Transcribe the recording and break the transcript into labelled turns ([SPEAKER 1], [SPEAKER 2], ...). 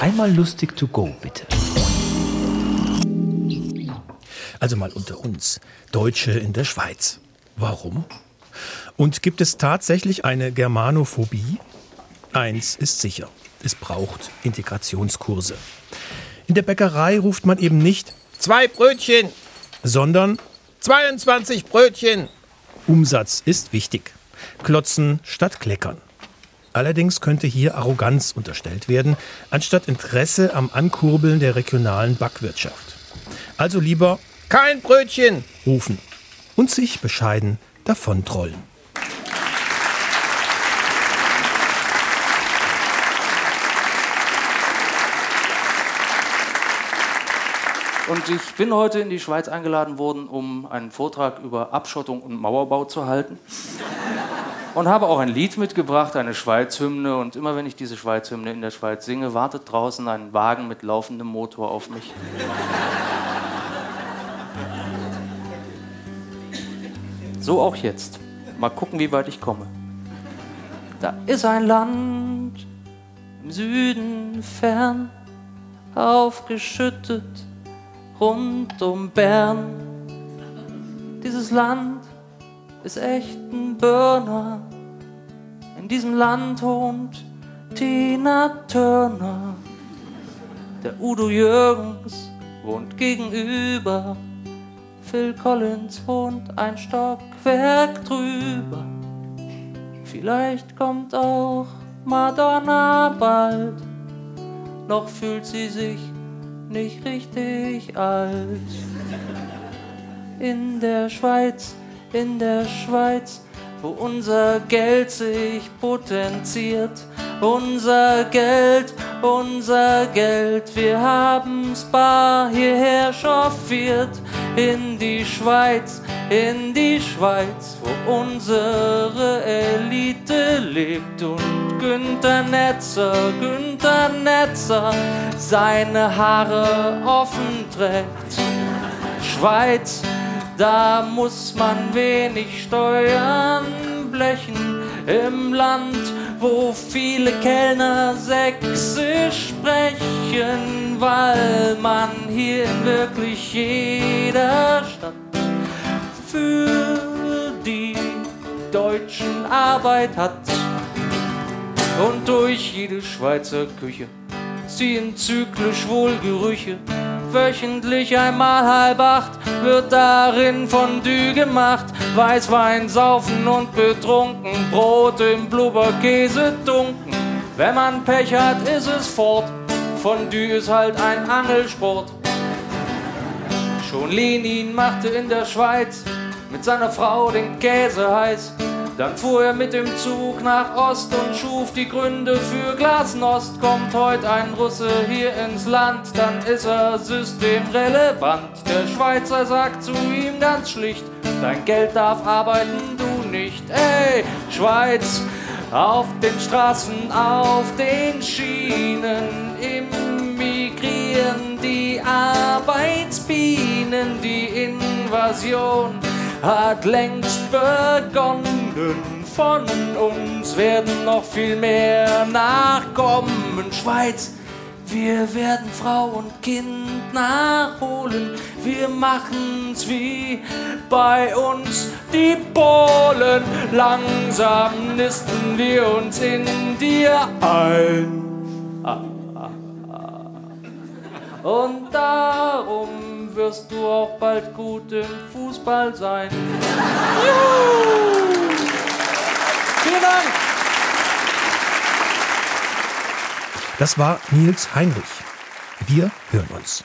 [SPEAKER 1] Einmal lustig to go, bitte. Also mal unter uns. Deutsche in der Schweiz. Warum? Und gibt es tatsächlich eine Germanophobie? Eins ist sicher. Es braucht Integrationskurse. In der Bäckerei ruft man eben nicht
[SPEAKER 2] Zwei Brötchen,
[SPEAKER 1] sondern
[SPEAKER 2] 22 Brötchen.
[SPEAKER 1] Umsatz ist wichtig. Klotzen statt kleckern. Allerdings könnte hier Arroganz unterstellt werden, anstatt Interesse am Ankurbeln der regionalen Backwirtschaft. Also lieber
[SPEAKER 2] Kein Brötchen.
[SPEAKER 1] rufen und sich bescheiden davontrollen.
[SPEAKER 3] Und ich bin heute in die Schweiz eingeladen worden, um einen Vortrag über Abschottung und Mauerbau zu halten. Und habe auch ein Lied mitgebracht, eine Schweizhymne. Und immer wenn ich diese Schweizhymne in der Schweiz singe, wartet draußen ein Wagen mit laufendem Motor auf mich. So auch jetzt. Mal gucken, wie weit ich komme. Da ist ein Land im Süden fern, aufgeschüttet rund um Bern. Dieses Land ist echt ein Burner. In diesem Land wohnt Tina Turner. Der Udo Jürgens wohnt gegenüber. Phil Collins wohnt ein Stockwerk drüber. Vielleicht kommt auch Madonna bald. Noch fühlt sie sich nicht richtig alt. In der Schweiz, in der Schweiz, wo unser Geld sich potenziert. Unser Geld, unser Geld, wir haben's bar hierher chauffiert. In die Schweiz, in die Schweiz, wo unsere Elite lebt und Günther Netzer, Günther Netzer seine Haare offen trägt. Schweiz, da muss man wenig Steuern blechen im Land, wo viele Kellner Sächsisch sprechen, weil man hier in wirklich jeder Stadt für die Deutschen Arbeit hat. Und durch jede Schweizer Küche ziehen zyklisch wohl Gerüche. Wöchentlich einmal halb acht wird darin Fondue gemacht. Weißwein saufen und betrunken, Brot im Blubberkäse dunken. Wenn man Pech hat, ist es fort. Fondue ist halt ein Angelsport. Schon Lenin machte in der Schweiz mit seiner Frau den Käse heiß. Dann fuhr er mit dem Zug nach Ost und schuf die Gründe für Glasnost. Kommt heute ein Russe hier ins Land, dann ist er systemrelevant. Der Schweizer sagt zu ihm ganz schlicht, dein Geld darf arbeiten, du nicht. Ey, Schweiz, auf den Straßen, auf den Schienen, immigrieren die Arbeitsbienen, die Invasion hat längst begonnen. Von uns werden noch viel mehr nachkommen. Schweiz, wir werden Frau und Kind nachholen. Wir machen's wie bei uns die Polen. Langsam nisten wir uns in dir ein. Und darum wirst du auch bald gut im Fußball sein. Juhu! Vielen Dank!
[SPEAKER 1] Das war Nils Heinrich. Wir hören uns.